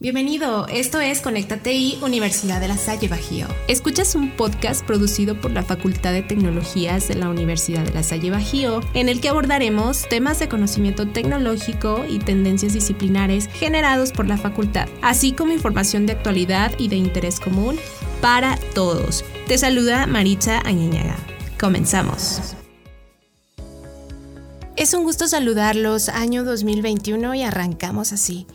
Bienvenido, esto es Conéctate y Universidad de La Salle Bajío. Escuchas un podcast producido por la Facultad de Tecnologías de la Universidad de La Salle Bajío, en el que abordaremos temas de conocimiento tecnológico y tendencias disciplinares generados por la facultad, así como información de actualidad y de interés común para todos. Te saluda Maritza Añeñaga. Comenzamos. Es un gusto saludarlos, año 2021 y arrancamos así.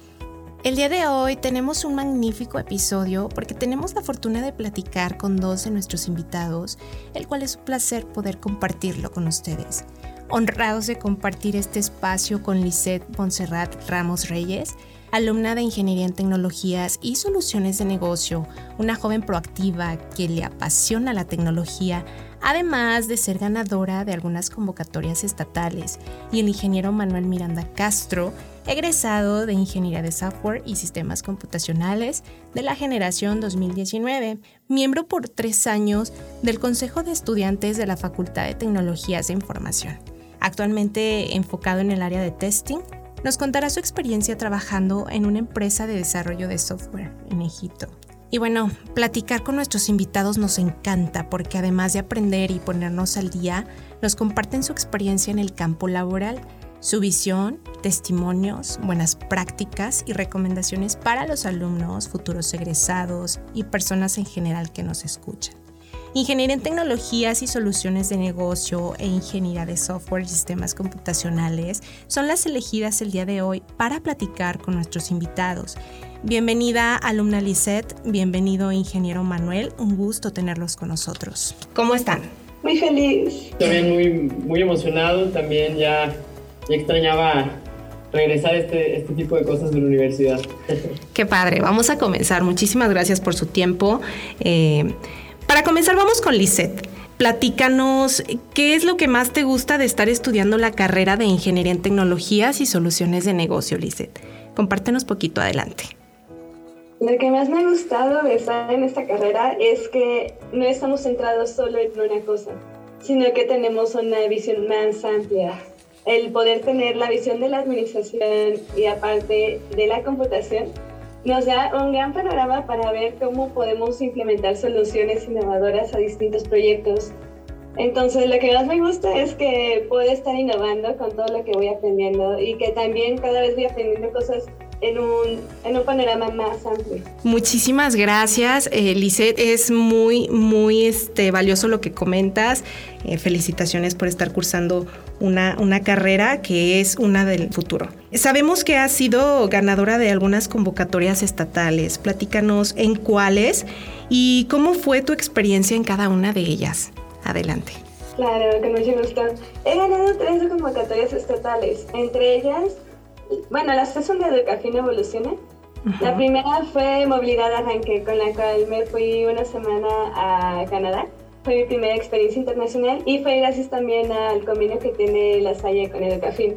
El día de hoy tenemos un magnífico episodio porque tenemos la fortuna de platicar con dos de nuestros invitados, el cual es un placer poder compartirlo con ustedes. Honrados de compartir este espacio con Lisette Montserrat Ramos Reyes, alumna de Ingeniería en Tecnologías y Soluciones de Negocio, una joven proactiva que le apasiona la tecnología, además de ser ganadora de algunas convocatorias estatales, y el ingeniero Manuel Miranda Castro, egresado de Ingeniería de Software y Sistemas Computacionales de la generación 2019, miembro por tres años del Consejo de Estudiantes de la Facultad de Tecnologías de Información. Actualmente enfocado en el área de testing, nos contará su experiencia trabajando en una empresa de desarrollo de software en Egipto. Y bueno, platicar con nuestros invitados nos encanta porque además de aprender y ponernos al día, nos comparten su experiencia en el campo laboral su visión, testimonios, buenas prácticas y recomendaciones para los alumnos, futuros egresados y personas en general que nos escuchan. Ingeniería en tecnologías y soluciones de negocio e ingeniería de software y sistemas computacionales son las elegidas el día de hoy para platicar con nuestros invitados. Bienvenida alumna Lisette, bienvenido ingeniero Manuel, un gusto tenerlos con nosotros. ¿Cómo están? Muy feliz. También muy, muy emocionado, también ya y extrañaba regresar este, este tipo de cosas de la universidad. Qué padre, vamos a comenzar. Muchísimas gracias por su tiempo. Eh, para comenzar, vamos con Lisette. Platícanos, ¿qué es lo que más te gusta de estar estudiando la carrera de Ingeniería en Tecnologías y Soluciones de Negocio, Lisette? Compártenos poquito adelante. Lo que más me ha gustado de estar en esta carrera es que no estamos centrados solo en una cosa, sino que tenemos una visión más amplia el poder tener la visión de la administración y aparte de la computación nos da un gran panorama para ver cómo podemos implementar soluciones innovadoras a distintos proyectos. Entonces, lo que más me gusta es que puedo estar innovando con todo lo que voy aprendiendo y que también cada vez voy aprendiendo cosas en un, en un panorama más amplio. Muchísimas gracias, eh, Es muy, muy este, valioso lo que comentas. Eh, felicitaciones por estar cursando una, una carrera que es una del futuro. Sabemos que has sido ganadora de algunas convocatorias estatales. Platícanos en cuáles y cómo fue tu experiencia en cada una de ellas. Adelante. Claro, con mucho gusto. He ganado tres convocatorias estatales, entre ellas bueno, las tres son de Educación Evoluciona. La primera fue Movilidad Arranque, con la cual me fui una semana a Canadá. Fue mi primera experiencia internacional y fue gracias también al convenio que tiene la Salle con Educafin.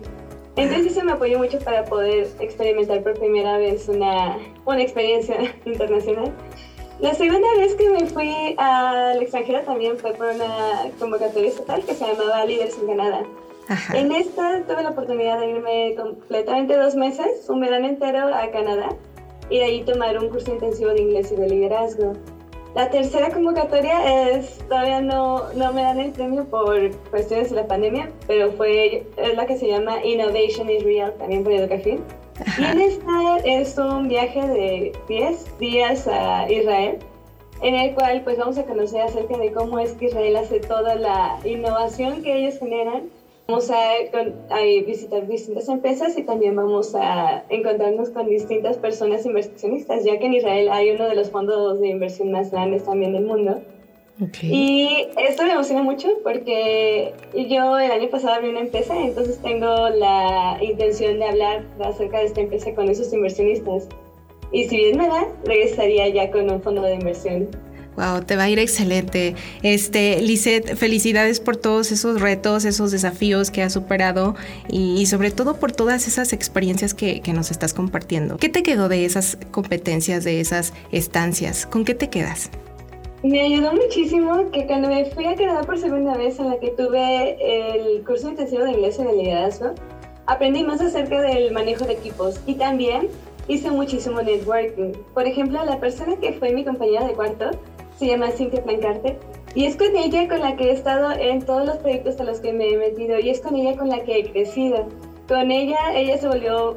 Entonces eso me apoyó mucho para poder experimentar por primera vez una, una experiencia internacional. La segunda vez que me fui al extranjero también fue por una convocatoria estatal que se llamaba Líderes en Canadá. En esta tuve la oportunidad de irme completamente dos meses, un verano entero a Canadá, y de ahí tomar un curso intensivo de inglés y de liderazgo. La tercera convocatoria es, todavía no, no me dan el premio por cuestiones de la pandemia, pero fue, es la que se llama Innovation is Real, también por Educación. Y en esta es un viaje de 10 días a Israel, en el cual pues vamos a conocer acerca de cómo es que Israel hace toda la innovación que ellos generan Vamos a, visitar distintas empresas y también vamos a encontrarnos con distintas personas inversionistas, ya que en Israel hay uno de los fondos de inversión más grandes también del mundo. Y esto me emociona mucho porque yo el año pasado abrí una empresa, entonces tengo la intención de hablar acerca de esta empresa con esos inversionistas. Y si bien me da, regresaría ya con un fondo de inversión Wow, te va a ir excelente. Este, Lisette, felicidades por todos esos retos, esos desafíos que has superado y, sobre todo por todas esas experiencias que, que, nos estás compartiendo. ¿Qué te quedó de esas competencias, de esas estancias? ¿Con qué te quedas? Me ayudó muchísimo que cuando me fui a Canadá por segunda vez en la que tuve el curso intensivo de inglés y de liderazgo, aprendí más acerca del manejo de equipos y también hice muchísimo networking. Por ejemplo, la persona que fue mi compañera de cuarto se llama Cynthia Plancarte y es con ella con la que he estado en todos los proyectos a los que me he metido y es con ella con la que he crecido. Con ella, ella se volvió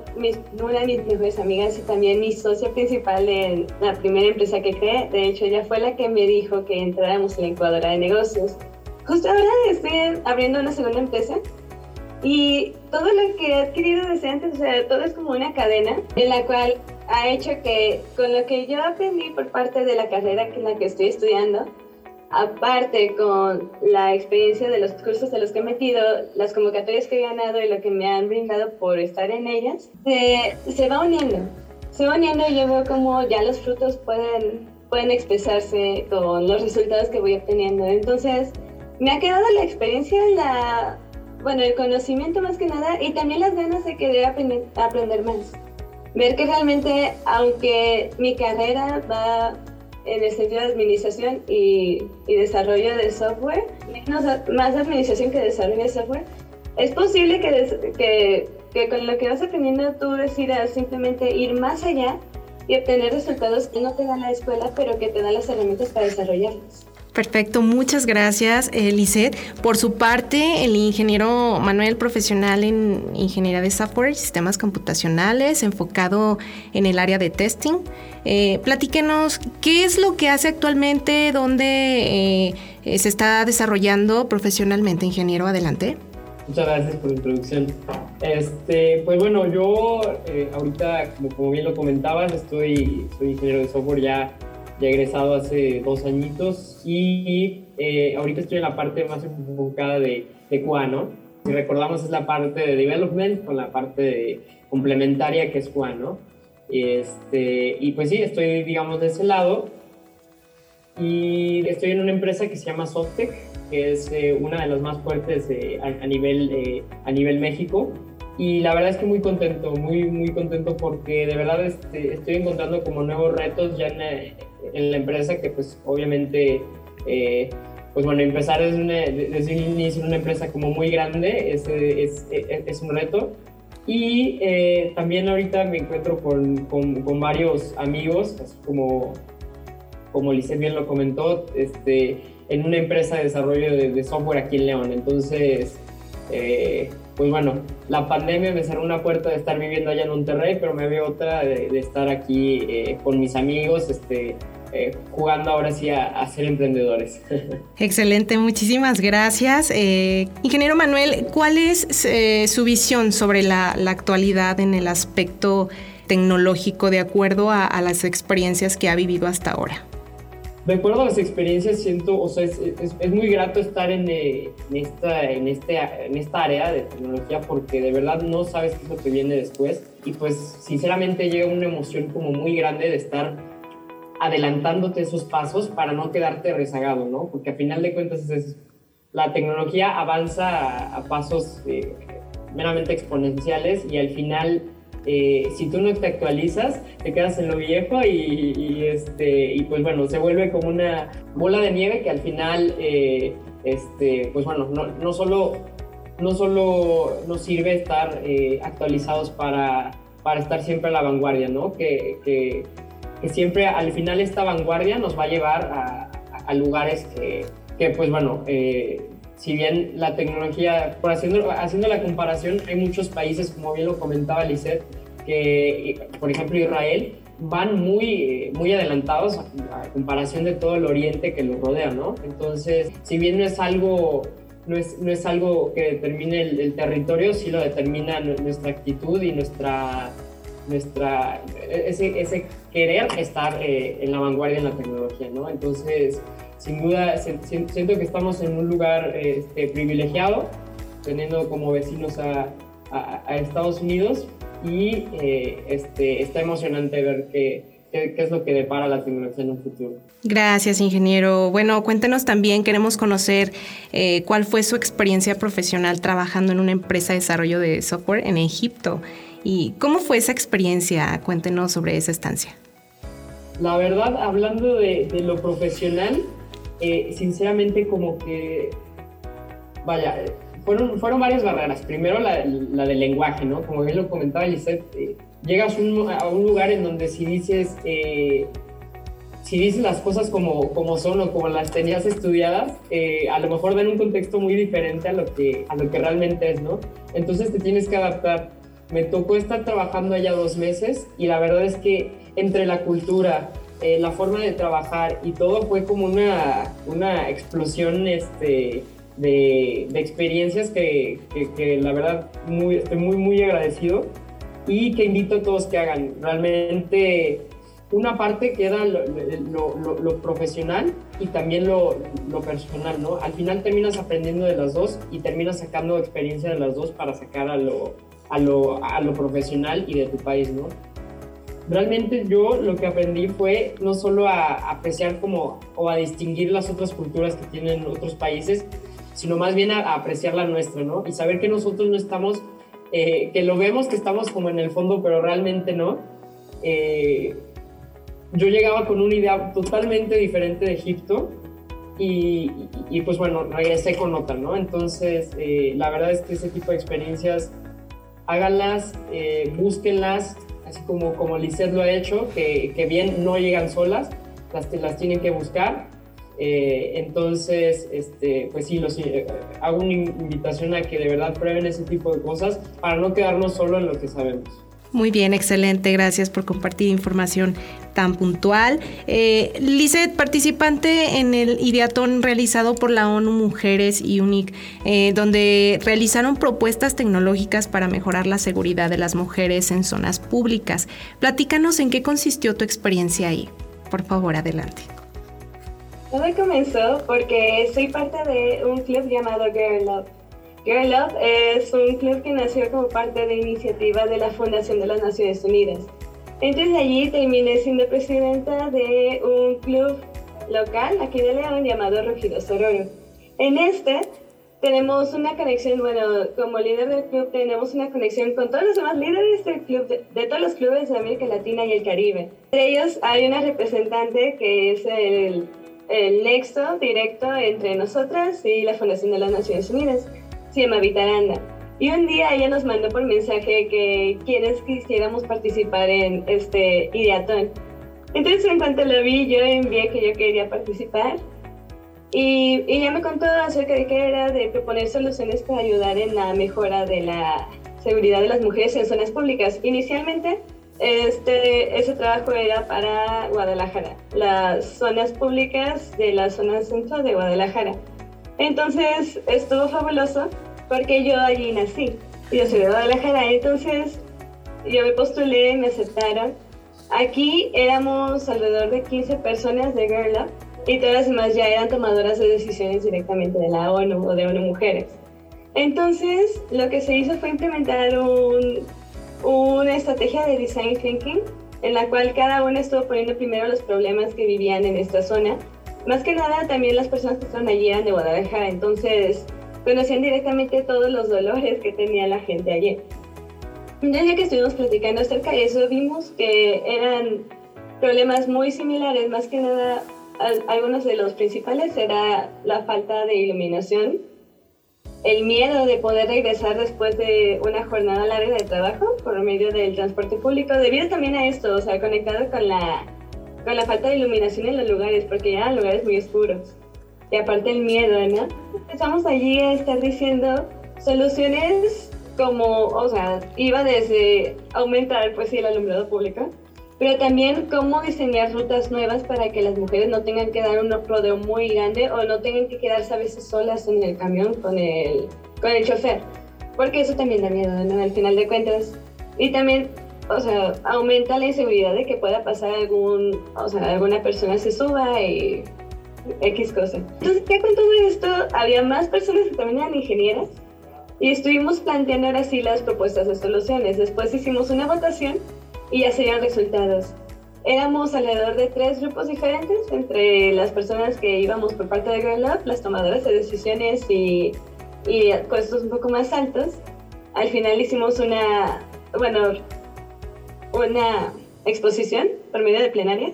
una de mis mejores amigas y también mi socia principal en la primera empresa que creé. De hecho, ella fue la que me dijo que entráramos en la incubadora de negocios. Justo ahora estoy abriendo una segunda empresa y todo lo que he adquirido desde antes, o sea, todo es como una cadena en la cual ha hecho que con lo que yo aprendí por parte de la carrera en la que estoy estudiando, aparte con la experiencia de los cursos de los que he metido, las convocatorias que he ganado y lo que me han brindado por estar en ellas, se, va uniendo. Se va uniendo y yo veo como ya los frutos pueden, pueden expresarse con los resultados que voy obteniendo. Entonces, me ha quedado la experiencia, la bueno, el conocimiento más que nada y también las ganas de querer aprender, aprender más. Ver que realmente, aunque mi carrera va en el sentido de administración y, desarrollo de software, menos, más administración que desarrollo de software, es posible que, que, que con lo que vas aprendiendo tú decidas simplemente ir más allá y obtener resultados que no te da la escuela, pero que te dan las herramientas para desarrollarlos. Perfecto, muchas gracias, Lizeth. Por su parte, el ingeniero Manuel, profesional en ingeniería de software y sistemas computacionales, enfocado en el área de testing. Eh, platíquenos, ¿qué es lo que hace actualmente? ¿Dónde eh, se está desarrollando profesionalmente, ingeniero? Adelante. Muchas gracias por la introducción. Este, pues bueno, yo eh, ahorita, como, como, bien lo comentabas, estoy, soy ingeniero de software ya ya egresado hace dos añitos y eh, ahorita estoy en la parte más enfocada de, de QA, ¿no? Si recordamos es la parte de development con la parte complementaria que es QA, ¿no? Este, y pues sí, estoy, digamos, de ese lado y estoy en una empresa que se llama Softec, que es eh, una de las más fuertes a, nivel, eh, a nivel México y la verdad es que muy contento, muy, muy contento porque de verdad este, estoy encontrando como nuevos retos ya en, en la empresa que pues obviamente, eh, pues bueno, empezar desde, una, desde un inicio una empresa como muy grande es, es, es un reto. Y eh, también ahorita me encuentro con, con, con varios amigos, así como, como Lisset bien lo comentó, este, en una empresa de desarrollo de, software aquí en León. Entonces, eh, pues bueno, la pandemia me cerró una puerta de estar viviendo allá en Monterrey, pero me veo otra de, estar aquí eh, con mis amigos, este, eh, jugando ahora sí a, ser emprendedores. Excelente, muchísimas gracias. Eh, ingeniero Manuel, ¿cuál es su visión sobre la, actualidad en el aspecto tecnológico de acuerdo a las experiencias que ha vivido hasta ahora? De acuerdo a las experiencias, siento, o sea, es, muy grato estar en, eh, en, esta, en, este, en esta área de tecnología porque de verdad no sabes qué es lo que viene después. Y pues, sinceramente, llega una emoción como muy grande de estar adelantándote esos pasos para no quedarte rezagado, ¿no? Porque a final de cuentas, la tecnología avanza a, pasos eh, meramente exponenciales y al final eh, si tú no te actualizas, te quedas en lo viejo y, este, y pues bueno, se vuelve como una bola de nieve que al final, eh, este, pues bueno, no, solo, no solo nos sirve estar eh, actualizados para, para estar siempre a la vanguardia, ¿no? Que, que, siempre al final esta vanguardia nos va a llevar a, a lugares que, que, pues bueno, si bien la tecnología, por haciendo, haciendo la comparación, hay muchos países, como bien lo comentaba Lisette, que, por ejemplo, Israel, van muy, muy adelantados a, comparación de todo el oriente que los rodea, ¿no? Entonces, si bien no es algo, no es, no es algo que determine el, territorio, sí lo determina nuestra actitud y nuestra, nuestra ese, ese querer estar eh, en la vanguardia en la tecnología, ¿no? Entonces, sin duda siento que estamos en un lugar este, privilegiado, teniendo como vecinos a, a, Estados Unidos y eh, este, está emocionante ver qué, qué, es lo que depara la tecnología en un futuro. Gracias, ingeniero. Bueno, cuéntenos también, queremos conocer eh, cuál fue su experiencia profesional trabajando en una empresa de desarrollo de software en Egipto y cómo fue esa experiencia. Cuéntenos sobre esa estancia. La verdad, hablando de, de lo profesional, eh, sinceramente como que, vaya, fueron, fueron varias barreras. Primero la, la del lenguaje, ¿no? Como bien lo comentaba Lisette, eh, llegas a un lugar en donde si dices, eh, si dices las cosas como, como son o como las tenías estudiadas, a lo mejor dan un contexto muy diferente a lo, que, a lo que realmente es, ¿no? Entonces te tienes que adaptar. Me tocó estar trabajando allá dos meses y la verdad es que entre la cultura, eh, la forma de trabajar y todo fue como una, una explosión este, de, de experiencias que, que, que, la verdad muy, estoy muy, muy agradecido y que invito a todos que hagan. Realmente una parte queda lo, lo, lo, profesional y también lo, personal, ¿no? Al final terminas aprendiendo de las dos y terminas sacando experiencia de las dos para sacar a lo, a lo, a lo profesional y de tu país, ¿no? Realmente yo lo que aprendí fue no solo a apreciar como o a distinguir las otras culturas que tienen otros países, sino más bien a, apreciar la nuestra, ¿no? Y saber que nosotros no estamos, eh, que lo vemos que estamos como en el fondo, pero realmente no. Eh, yo llegaba con una idea totalmente diferente de Egipto y, y, pues bueno, regresé con otra, ¿no? Entonces, eh, la verdad es que ese tipo de experiencias, háganlas, búsquenlas, así como, como Lisette lo ha hecho, que, que bien no llegan solas, las, las tienen que buscar. Eh, entonces, este, pues sí, los, hago una invitación a que de verdad prueben ese tipo de cosas para no quedarnos solo en lo que sabemos. Muy bien, excelente. Gracias por compartir información tan puntual. Eh, Lizeth, participante en el ideatón realizado por la ONU Mujeres y UNIC, eh, donde realizaron propuestas tecnológicas para mejorar la seguridad de las mujeres en zonas públicas. Platícanos en qué consistió tu experiencia ahí. Por favor, adelante. Todo comenzó porque soy parte de un club llamado Girl Love Girl Love es un club que nació como parte de iniciativa de la Fundación de las Naciones Unidas. Entonces allí terminé siendo presidenta de un club local aquí de León llamado Rugido Sororo. En este tenemos una conexión, bueno, como líder del club tenemos una conexión con todos los demás líderes del club, de, de, todos los clubes de América Latina y el Caribe. De ellos hay una representante que es el, el nexo directo entre nosotras y la Fundación de las Naciones Unidas se llama Vitaranda. Y un día ella nos mandó por mensaje que quienes quisiéramos participar en este ideatón. Entonces en cuanto lo vi, yo envié que yo quería participar. Y ella me contó acerca de qué era de proponer soluciones para ayudar en la mejora de la seguridad de las mujeres en zonas públicas. Inicialmente, este, ese trabajo era para Guadalajara, las zonas públicas de la zona centro de Guadalajara. Entonces estuvo fabuloso porque yo allí nací. Yo soy de Guadalajara, entonces yo me postulé, me aceptaron. Aquí éramos alrededor de 15 personas de Girl Up y todas las demás ya eran tomadoras de decisiones directamente de la ONU o de ONU Mujeres. Entonces, lo que se hizo fue implementar un, una estrategia de design thinking en la cual cada uno estuvo poniendo primero los problemas que vivían en esta zona más que nada, también las personas que estaban allí eran de Guadalajara, entonces conocían directamente todos los dolores que tenía la gente allí. Desde que estuvimos platicando acerca de eso, vimos que eran problemas muy similares, más que nada algunos de los principales era la falta de iluminación, el miedo de poder regresar después de una jornada larga de trabajo por medio del transporte público, debido también a esto, o sea, conectado con la con la falta de iluminación en los lugares, porque eran lugares muy oscuros. Y aparte el miedo, ¿no? Empezamos allí a estar diciendo soluciones como, o sea, iba desde aumentar, pues sí, el alumbrado público, pero también cómo diseñar rutas nuevas para que las mujeres no tengan que dar un rodeo muy grande o no tengan que quedarse a veces solas en el camión con el, con el chofer, porque eso también da miedo, ¿no? Al final de cuentas. Y también o sea, aumenta la inseguridad de que pueda pasar algún, o sea, alguna persona se suba y X cosa. Entonces, ya con todo esto, había más personas que también eran ingenieras y estuvimos planteando ahora sí las propuestas de soluciones. Después hicimos una votación y ya serían resultados. Éramos alrededor de tres grupos diferentes, entre las personas que íbamos por parte de Girl Up, las tomadoras de decisiones y, y puestos un poco más altos. Al final hicimos una, bueno, una exposición por medio de plenaria.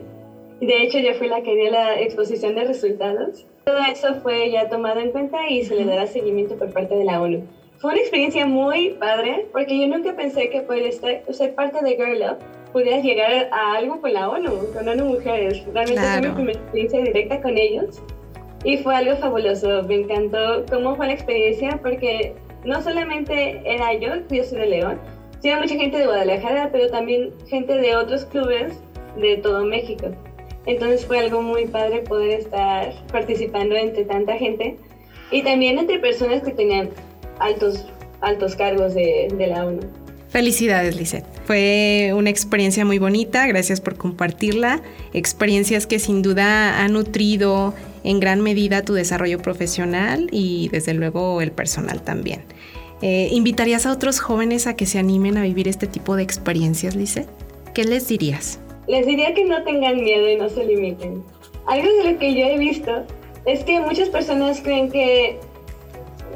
De hecho, yo fui la que dio la exposición de resultados. Todo eso fue ya tomado en cuenta y se le dará seguimiento por parte de la ONU. fue una experiencia muy padre porque yo nunca pensé que por estar, ser parte de Girl Up pudieras llegar a algo con la ONU, con ONU Mujeres. Realmente fue mi primera experiencia directa con ellos y fue algo fabuloso. Me encantó cómo fue la experiencia porque no solamente era yo, yo soy de León, sino mucha gente de Guadalajara, pero también gente de otros clubes de todo México. Entonces fue algo muy padre poder estar participando entre tanta gente y también entre personas que tenían altos, altos cargos de, de la ONU. Felicidades, Lisette. Fue una experiencia muy bonita, gracias por compartirla. Experiencias que sin duda han nutrido en gran medida tu desarrollo profesional y desde luego el personal también. Eh, ¿Invitarías a otros jóvenes a que se animen a vivir este tipo de experiencias, Lisette? ¿Qué les dirías? Les diría que no tengan miedo y no se limiten. Algo de lo que yo he visto es que muchas personas creen que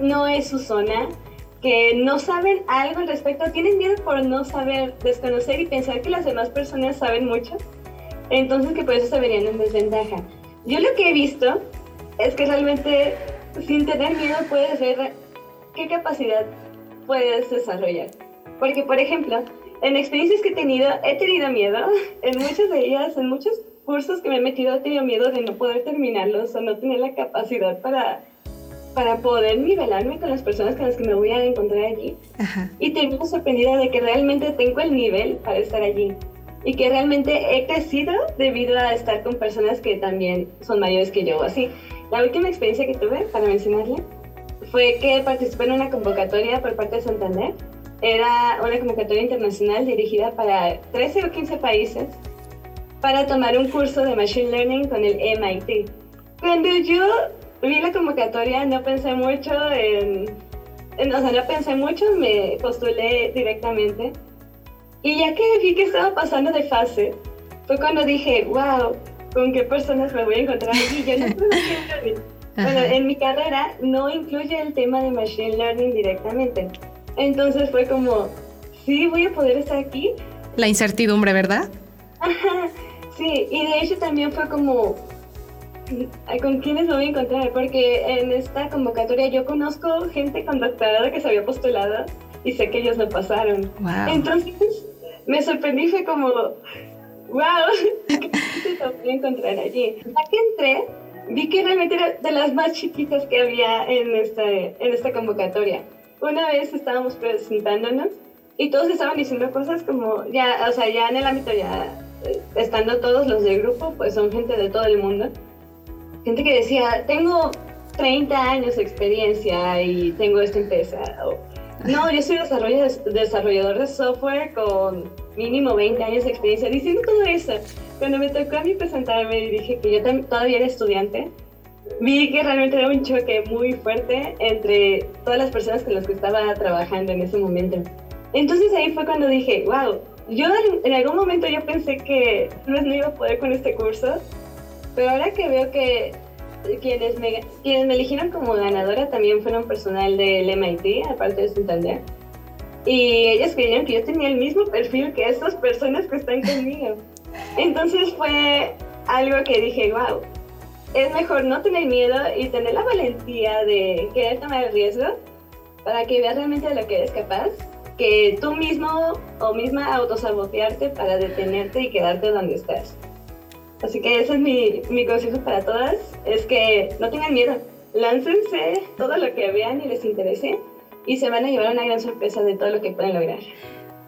no es su zona que no saben algo al respecto, tienen miedo por no saber, desconocer y pensar que las demás personas saben mucho, entonces que por eso se verían en desventaja. Yo lo que he visto es que realmente sin tener miedo puedes ver qué capacidad puedes desarrollar. Porque, por ejemplo, en experiencias que he tenido, he tenido miedo, en muchas de ellas, en muchos cursos que me he metido, he tenido miedo de no poder terminarlos o no tener la capacidad para para poder nivelarme con las personas con las que me voy a encontrar allí. Y termino sorprendida de que realmente tengo el nivel para estar allí. Y que realmente he crecido debido a estar con personas que también son mayores que yo. Así, la última experiencia que tuve, para mencionarle, fue que participé en una convocatoria por parte de Santander. Era una convocatoria internacional dirigida para 13 o 15 países para tomar un curso de Machine Learning con el MIT. Cuando yo vi la convocatoria, no pensé mucho en, o sea, no pensé mucho, me postulé directamente. Y ya que vi que estaba pasando de fase, fue cuando dije, wow, ¿con qué personas me voy a encontrar aquí? Yo no Machine Bueno, en mi carrera no incluye el tema de Machine Learning directamente. Entonces fue como, sí, voy a poder estar aquí. La incertidumbre, ¿verdad? Ajá, sí, y de hecho también fue como, con quiénes me voy a encontrar, porque en esta convocatoria yo conozco gente con doctorado que se había postulado y sé que ellos no pasaron. Entonces me sorprendí, fue como, wow, ¿qué se voy a encontrar allí? Ya que entré, vi que realmente era de las más chiquitas que había en esta, en esta convocatoria. Una vez estábamos presentándonos y todos estaban diciendo cosas como, ya, o sea, ya en el ámbito ya, eh, estando todos los del grupo, pues son gente de todo el mundo gente que decía, tengo 30 años de experiencia y tengo esta empresa. No, yo soy desarrollador de software con mínimo 20 años de experiencia. Diciendo todo eso, cuando me tocó a mí presentarme y dije que yo todavía era estudiante, vi que realmente era un choque muy fuerte entre todas las personas con las que estaba trabajando en ese momento. Entonces ahí fue cuando dije, wow, yo en algún momento yo pensé que no iba a poder con este curso pero ahora que veo que quienes me, quienes me eligieron como ganadora también fueron personal del MIT, aparte de Santander. Y ellos creyeron que yo tenía el mismo perfil que estas personas que están conmigo. Entonces fue algo que dije, wow, es mejor no tener miedo y tener la valentía de querer tomar el riesgo para que veas realmente de lo que eres capaz, que tú mismo o misma autosabotearte para detenerte y quedarte donde estás. Así que ese es mi, mi consejo para todas, es que no tengan miedo, láncense todo lo que vean y les interese y se van a llevar una gran sorpresa de todo lo que pueden lograr.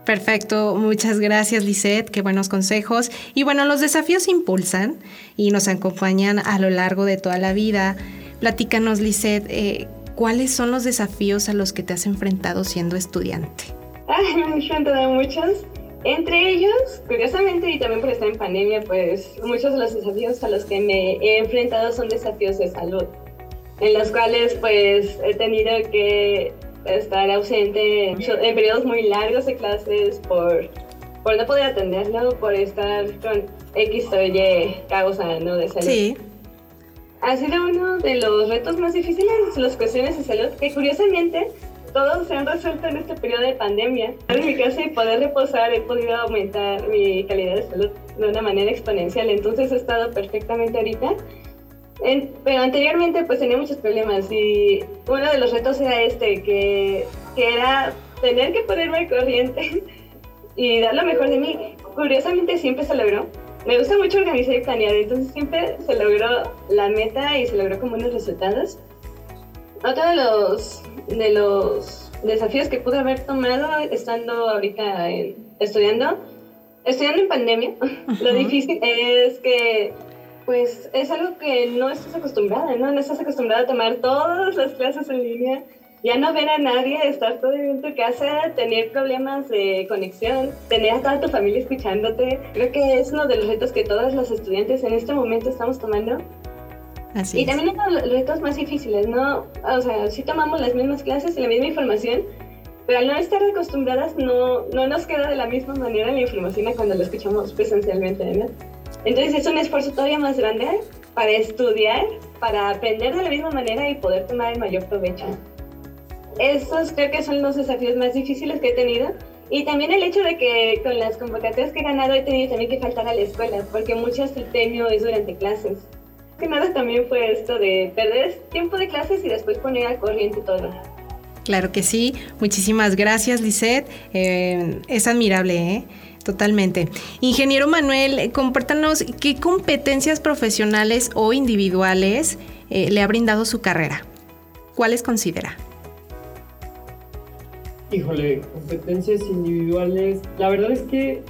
Perfecto, muchas gracias Lisette, qué buenos consejos. Y bueno, los desafíos impulsan y nos acompañan a lo largo de toda la vida. Platícanos Lisette, eh, ¿cuáles son los desafíos a los que te has enfrentado siendo estudiante? Ay, me he enfrentado a muchos. Entre ellos, curiosamente, y también por estar en pandemia, pues muchos de los desafíos a los que me he enfrentado son desafíos de salud, en los cuales pues he tenido que estar ausente en periodos muy largos de clases por, por no poder atenderlo, por estar con X o Y causa ¿no? de salud. Sí. Ha sido uno de los retos más difíciles, las cuestiones de salud, que curiosamente todos se han resuelto en este periodo de pandemia. En mi casa y poder reposar he podido aumentar mi calidad de salud de una manera exponencial, entonces he estado perfectamente ahorita. pero anteriormente pues tenía muchos problemas y uno de los retos era este, que que era tener que ponerme al corriente y dar lo mejor de mí. Curiosamente siempre se logró. Me gusta mucho organizar y planear, entonces siempre se logró la meta y se logró con buenos resultados. Otro de los, de los desafíos que pude haber tomado estando ahorita estudiando, estudiando en pandemia, lo difícil es que pues es algo que no estás acostumbrada, ¿no? No estás acostumbrada a tomar todas las clases en línea, ya no ver a nadie, estar todo en tu casa, tener problemas de conexión, tener a toda tu familia escuchándote. Creo que es uno de los retos que todos los estudiantes en este momento estamos tomando. Así y también uno de los retos más difíciles, ¿no? O sea, sí tomamos las mismas clases y la misma información, pero al no estar acostumbradas no, no nos queda de la misma manera la información a cuando la escuchamos presencialmente, ¿no? Entonces es un esfuerzo todavía más grande para estudiar, para aprender de la misma manera y poder tomar el mayor provecho. Esos creo que son los desafíos más difíciles que he tenido. Y también el hecho de que con las convocatorias que he ganado he tenido también que faltar a la escuela, porque muchas el premio es durante clases. Que nada también fue esto de perder tiempo de clases y después poner al corriente todo. Claro que sí. Muchísimas gracias, Lisette. Eh, es admirable, ¿eh? Totalmente. Ingeniero Manuel, compártanos qué competencias profesionales o individuales eh, le ha brindado su carrera. ¿Cuáles considera? Híjole, competencias individuales. La verdad es que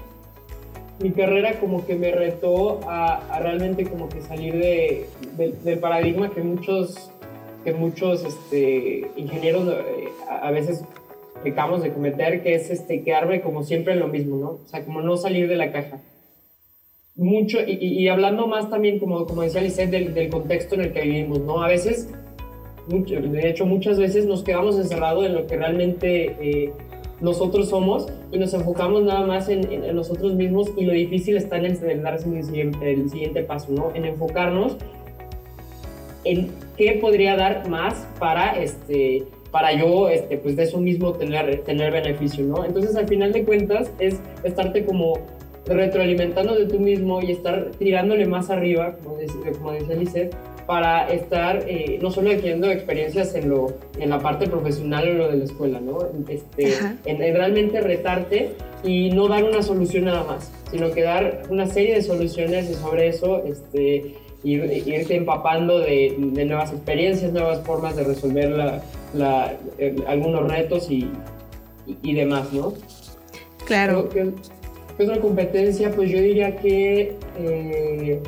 mi carrera como que me retó a, realmente como que salir de, del paradigma que muchos, que muchos este, ingenieros eh, a veces pecamos de cometer, que es este, quedarme como siempre en lo mismo, ¿no? O sea, como no salir de la caja. Mucho, y, hablando más también, como, como decía Lisette, del, del, contexto en el que vivimos, ¿no? A veces, mucho, de hecho, muchas veces nos quedamos encerrados en lo que realmente eh, nosotros somos y nos enfocamos nada más en, en, nosotros mismos y lo difícil está en, en dar el siguiente, el siguiente paso, ¿no? En enfocarnos en qué podría dar más para este para yo, este, pues de eso mismo tener, tener beneficio, ¿no? Entonces, al final de cuentas, es estarte como retroalimentando de tú mismo y estar tirándole más arriba, como, decía, como decía para estar eh, no solo adquiriendo experiencias en, lo, en la parte profesional o lo de la escuela, ¿no? Este, en, realmente retarte y no dar una solución nada más, sino que dar una serie de soluciones y sobre eso este, ir, irte empapando de, de, nuevas experiencias, nuevas formas de resolver la, la, algunos retos y, y, demás, ¿no? Claro. ¿Qué, ¿Qué, otra competencia? Pues yo diría que, eh,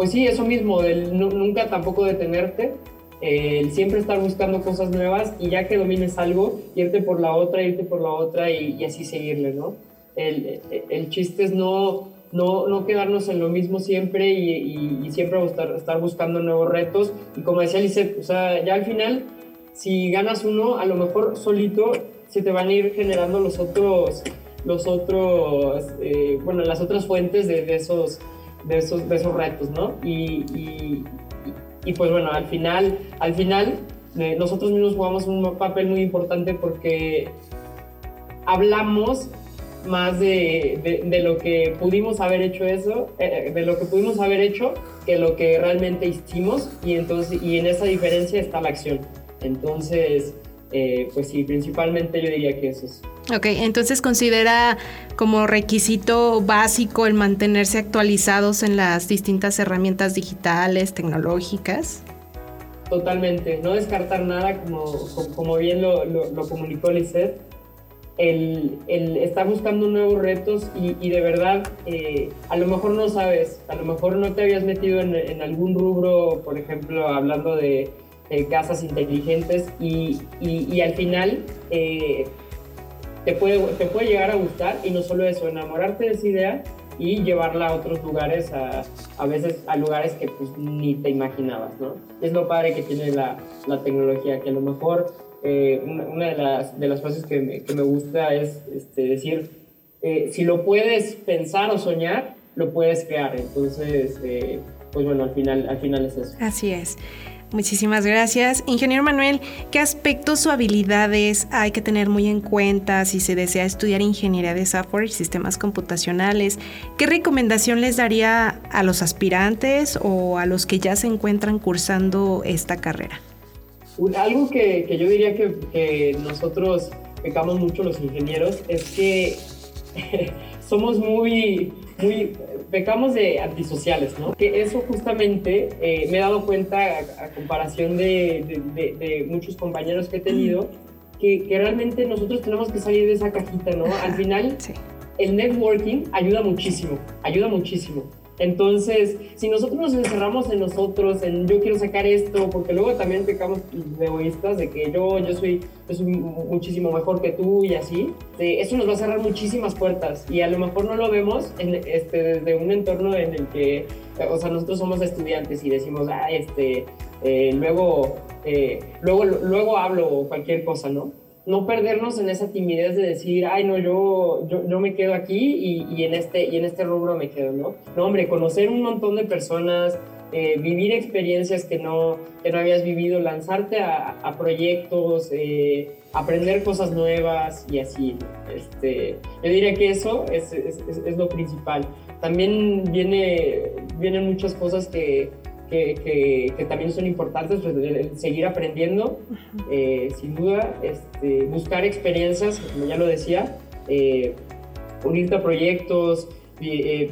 pues sí, eso mismo, el nunca tampoco detenerte, el siempre estar buscando cosas nuevas y ya que domines algo, irte por la otra, irte por la otra y, así seguirle, ¿no? El, el, chiste es no, no, no, quedarnos en lo mismo siempre y, y, siempre estar, estar, buscando nuevos retos. Y como decía Lisette, o sea, ya al final si ganas uno, a lo mejor solito se te van a ir generando los otros, los otros, eh, bueno, las otras fuentes de, esos, de, esos, de esos retos, ¿no? Y, y, pues bueno, al final, al final eh, nosotros mismos jugamos un papel muy importante porque hablamos más de, de, lo que pudimos haber hecho eso, eh, de lo que pudimos haber hecho que lo que realmente hicimos y entonces y en esa diferencia está la acción. Entonces, eh, pues sí, principalmente yo diría que eso es. Ok, entonces considera como requisito básico el mantenerse actualizados en las distintas herramientas digitales, tecnológicas. Totalmente, no descartar nada, como, como bien lo, lo, comunicó Lisette, el, el, estar buscando nuevos retos y, de verdad, eh, a lo mejor no sabes, a lo mejor no te habías metido en, en algún rubro, por ejemplo, hablando de eh, casas inteligentes y, y, al final eh, te, puede, te puede llegar a gustar y no solo eso, enamorarte de esa idea y llevarla a otros lugares, a, a veces a lugares que pues ni te imaginabas, ¿no? Es lo padre que tiene la, la tecnología, que a lo mejor eh, una, de, las, de las cosas que me, que me gusta es este, decir, si lo puedes pensar o soñar, lo puedes crear. Entonces, pues bueno, al final, al final es eso. Así es. Muchísimas gracias. Ingeniero Manuel, ¿qué aspectos o habilidades hay que tener muy en cuenta si se desea estudiar ingeniería de software y sistemas computacionales? ¿Qué recomendación les daría a los aspirantes o a los que ya se encuentran cursando esta carrera? algo que, yo diría que nosotros pecamos mucho los ingenieros es que somos muy, muy, pecamos de antisociales, ¿no? Que eso justamente eh, me he dado cuenta a, comparación de, de, de, muchos compañeros que he tenido, que, que, realmente nosotros tenemos que salir de esa cajita, ¿no? Al final, el networking ayuda muchísimo, ayuda muchísimo. Entonces, si nosotros nos encerramos en nosotros, en yo quiero sacar esto, porque luego también pecamos de egoístas, de que yo, yo, soy, yo soy muchísimo mejor que tú y así, eso nos va a cerrar muchísimas puertas y a lo mejor no lo vemos este, desde un entorno en el que, o sea, nosotros somos estudiantes y decimos, ah, este, eh, luego, eh, luego, luego hablo cualquier cosa, ¿no? No perdernos en esa timidez de decir, ay, no, yo, yo, me quedo aquí y, y, en este, y en este rubro me quedo, ¿no? No, hombre, conocer un montón de personas, eh, vivir experiencias que no, que no habías vivido, lanzarte a, proyectos, eh, aprender cosas nuevas y así. Este, yo diría que eso es, es, es, lo principal. También viene, vienen muchas cosas que, que, que, también son importantes, pues, seguir aprendiendo, eh, sin duda, este, buscar experiencias, como ya lo decía, eh, unirte a proyectos, eh,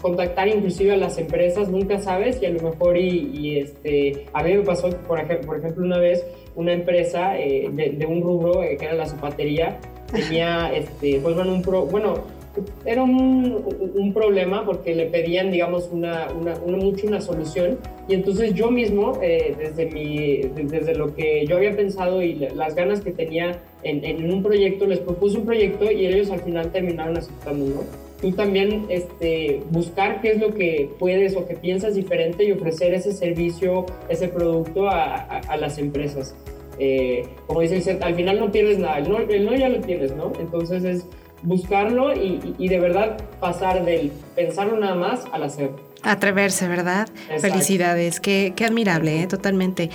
contactar inclusive a las empresas, nunca sabes y a lo mejor y, este, a mí me pasó, por ejemplo, por ejemplo una vez una empresa de, de, un rubro que era la zapatería, tenía, este, pues bueno, un pro, bueno, era un, un, problema porque le pedían, digamos, una, una, mucho una solución y entonces yo mismo, eh, desde, mi, desde lo que yo había pensado y las ganas que tenía en, en, un proyecto, les propuse un proyecto y ellos al final terminaron aceptando, ¿no? Tú también este, buscar qué es lo que puedes o que piensas diferente y ofrecer ese servicio, ese producto a, a, las empresas. Eh, como dice al final no pierdes nada, el no, el no ya lo tienes, ¿no? Entonces es buscarlo y, de verdad pasar del pensarlo nada más al hacer. Atreverse, ¿verdad? Felicidades, qué, qué admirable, ¿eh? totalmente.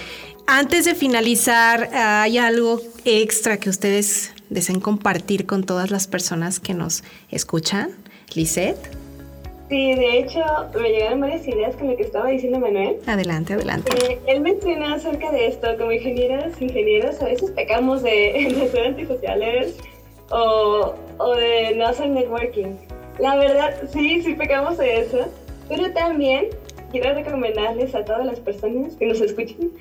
Antes de finalizar, ¿hay algo extra que ustedes deseen compartir con todas las personas que nos escuchan? Lisette. Sí, de hecho, me llegaron varias ideas con lo que estaba diciendo Manuel. Adelante, adelante. Eh, él mencionó acerca de esto, como ingenieros, ingenieros, a veces pecamos de, de ser antisociales, o, o de no hacer networking. La verdad, sí, sí pecamos de eso, pero también quiero recomendarles a todas las personas que nos escuchen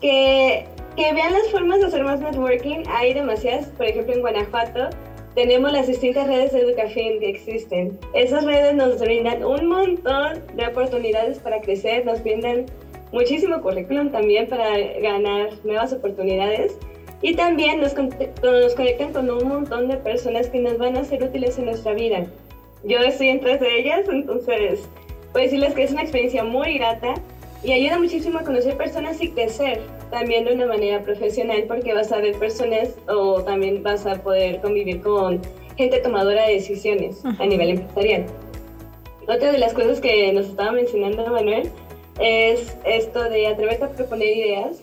que, que vean las formas de hacer más networking. Hay demasiadas, por ejemplo en Guanajuato tenemos las distintas redes de educación que existen. Esas redes nos brindan un montón de oportunidades para crecer, nos brindan muchísimo currículum también para ganar nuevas oportunidades y también nos, nos conectan con un montón de personas que nos van a ser útiles en nuestra vida. Yo estoy entre de ellas, entonces puedo decirles que es una experiencia muy grata y ayuda muchísimo a conocer personas y crecer también de una manera profesional porque vas a ver personas o también vas a poder convivir con gente tomadora de decisiones a nivel empresarial. Otra de las cosas que nos estaba mencionando Manuel es esto de atreverte a proponer ideas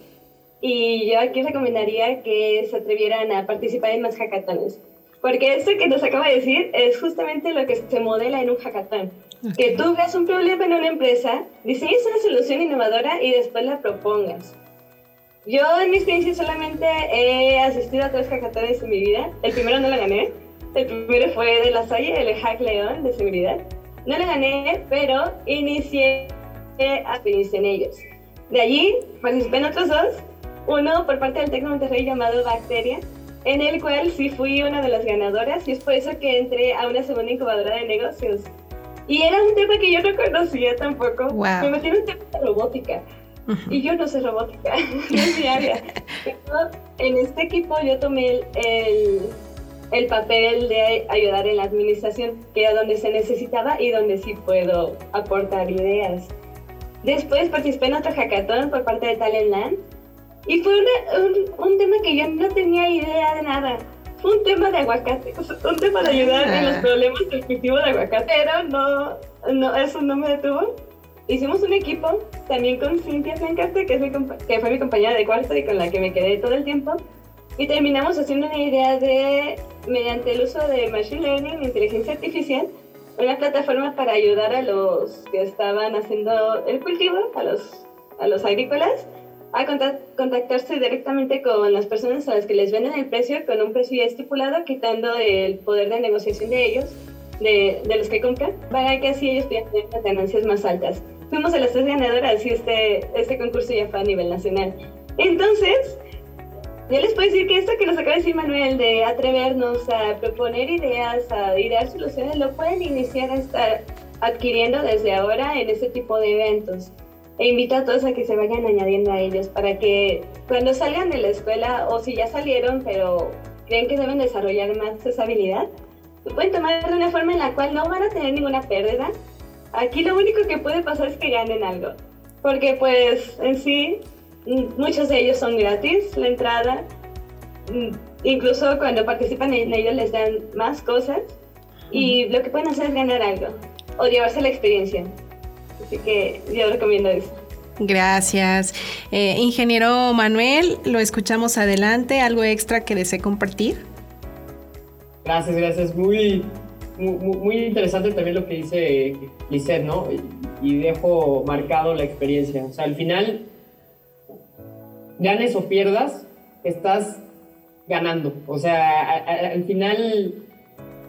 y yo aquí recomendaría que se atrevieran a participar en más hackatones. Porque esto que nos acaba de decir es justamente lo que se modela en un hackathon. Que tú veas un problema en una empresa, diseñes una solución innovadora y después la propongas. Yo en mi experiencia solamente he asistido a tres hackatones en mi vida. El primero no lo gané. El primero fue de la Salle, el Hack León de seguridad. No lo gané, pero inicié a experiencia en ellos. De allí participé en otros dos uno por parte del Tec Monterrey llamado Bacteria, en el cual sí fui una de las ganadoras y es por eso que entré a una segunda incubadora de negocios. Y era un tema que yo no conocía tampoco. Me metí en un tema de robótica. Y yo no sé robótica, no mi área. en este equipo yo tomé el, el, papel de ayudar en la administración, que era donde se necesitaba y donde sí puedo aportar ideas. Después participé en otro hackathon por parte de Talentland, y fue un, un, tema que yo no tenía idea de nada. Fue un tema de aguacate, un tema de ayudar en los ah. problemas del cultivo de aguacate, pero no, no, eso no me detuvo. Hicimos un equipo también con Cintia Zancarte, que, es mi, que fue mi compañera de cuarto y con la que me quedé todo el tiempo. Y terminamos haciendo una idea de, mediante el uso de Machine Learning, inteligencia artificial, una plataforma para ayudar a los que estaban haciendo el cultivo, a los, a los agrícolas, a contactarse directamente con las personas a las que les venden el precio con un precio ya estipulado, quitando el poder de negociación de ellos, de, de los que compran, para que así ellos puedan tener las ganancias más altas. Fuimos de las tres ganadoras y este, este concurso ya fue a nivel nacional. Entonces, yo les puedo decir que esto que nos acaba de decir Manuel, de atrevernos a proponer ideas, a idear soluciones, lo pueden iniciar a estar adquiriendo desde ahora en este tipo de eventos. E invito a todos a que se vayan añadiendo a ellos para que cuando salgan de la escuela o si ya salieron pero creen que deben desarrollar más esa habilidad, lo pueden tomar de una forma en la cual no van a tener ninguna pérdida. Aquí lo único que puede pasar es que ganen algo. Porque pues en sí muchos de ellos son gratis la entrada. Incluso cuando participan en ellos les dan más cosas. Y lo que pueden hacer es ganar algo o llevarse la experiencia. Así que yo recomiendo eso. Gracias. Eh, ingeniero Manuel, lo escuchamos adelante. ¿Algo extra que desee compartir? Gracias, gracias. Muy, muy, interesante también lo que dice Lisette, ¿no? Y dejo marcado la experiencia. O sea, al final, ganes o pierdas, estás ganando. O sea, al final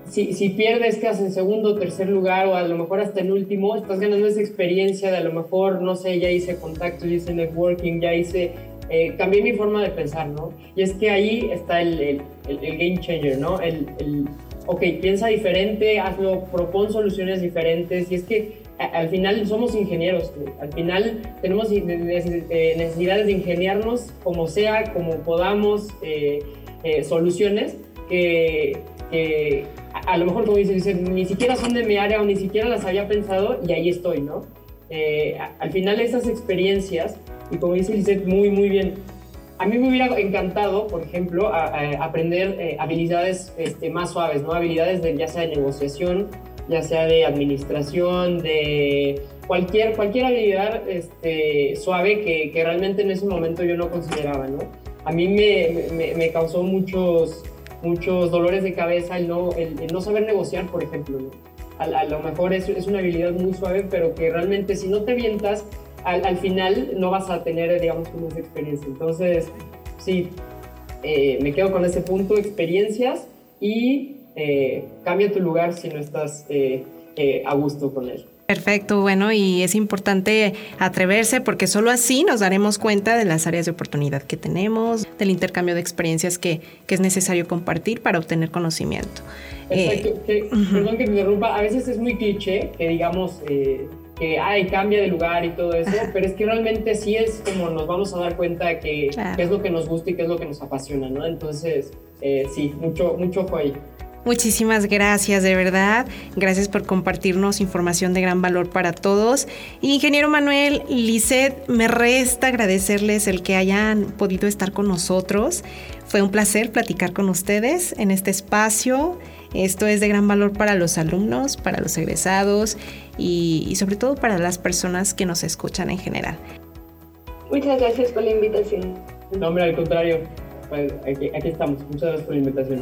si, si pierdes, quedas en segundo tercer lugar o a lo mejor hasta en último, estás ganando esa experiencia de a lo mejor, no sé, ya hice contacto, ya hice networking, ya hice, eh, cambié mi forma de pensar, ¿no? Y es que ahí está el, el, el, game changer, ¿no? El, el, ok, piensa diferente, hazlo, propon soluciones diferentes y es que al final somos ingenieros, al final tenemos necesidades de ingeniarnos como sea, como podamos, eh, eh, soluciones que, que a, lo mejor como dice, ni siquiera son de mi área o ni siquiera las había pensado y ahí estoy, ¿no? Eh, al final esas experiencias, y como dice Lisette muy, muy bien, a mí me hubiera encantado, por ejemplo, aprender eh, habilidades este, más suaves, ¿no? Habilidades de, ya sea de negociación, ya sea de administración, de cualquier, cualquier habilidad este, suave que, que, realmente en ese momento yo no consideraba, ¿no? A mí me, me, me causó muchos, muchos dolores de cabeza el no, el, no saber negociar, por ejemplo. A, lo mejor es, es, una habilidad muy suave, pero que realmente si no te avientas, al, al final no vas a tener, digamos, como esa experiencia. Entonces, sí, eh, me quedo con ese punto, experiencias y eh, cambia tu lugar si no estás eh, a gusto con él. Perfecto, bueno, y es importante atreverse porque solo así nos daremos cuenta de las áreas de oportunidad que tenemos, del intercambio de experiencias que, que es necesario compartir para obtener conocimiento. Exacto, eh, perdón que me interrumpa, a veces es muy cliché que digamos eh, que ay, cambia de lugar y todo eso, pero es que realmente sí es como nos vamos a dar cuenta de que, es lo que nos gusta y qué es lo que nos apasiona, ¿no? Entonces, eh, sí, mucho, mucho fue ahí. Muchísimas gracias, de verdad. Gracias por compartirnos información de gran valor para todos. Ingeniero Manuel, Lisset, me resta agradecerles el que hayan podido estar con nosotros. Fue un placer platicar con ustedes en este espacio. Esto es de gran valor para los alumnos, para los egresados y, sobre todo para las personas que nos escuchan en general. Muchas gracias por la invitación. No, hombre, al contrario. Pues, aquí, aquí estamos. Muchas gracias por la invitación.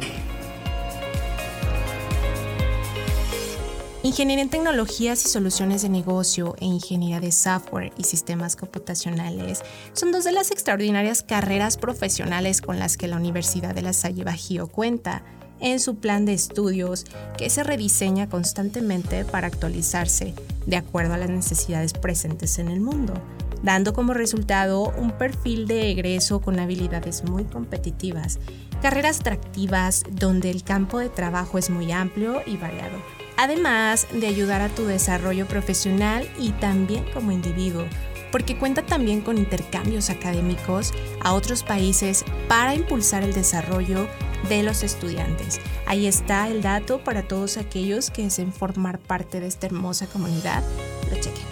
Ingeniería en tecnologías y soluciones de negocio e ingeniería de software y sistemas computacionales son dos de las extraordinarias carreras profesionales con las que la Universidad de La Salle Bajío cuenta en su plan de estudios que se rediseña constantemente para actualizarse de acuerdo a las necesidades presentes en el mundo, dando como resultado un perfil de egreso con habilidades muy competitivas, carreras atractivas donde el campo de trabajo es muy amplio y variado además de ayudar a tu desarrollo profesional y también como individuo, porque cuenta también con intercambios académicos a otros países para impulsar el desarrollo de los estudiantes. Ahí está el dato para todos aquellos que deseen formar parte de esta hermosa comunidad. Lo chequen.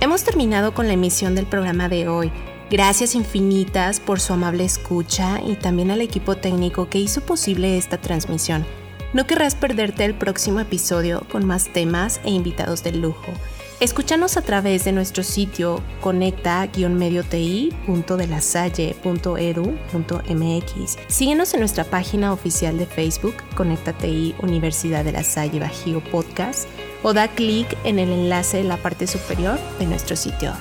Hemos terminado con la emisión del programa de hoy. Gracias infinitas por su amable escucha y también al equipo técnico que hizo posible esta transmisión. No querrás perderte el próximo episodio con más temas e invitados de lujo. Escúchanos a través de nuestro sitio conecta-medioti.delasalle.edu.mx. Síguenos en nuestra página oficial de Facebook, Conecta TI Universidad de la Salle Bajío Podcast, o da clic en el enlace en la parte superior de nuestro sitio.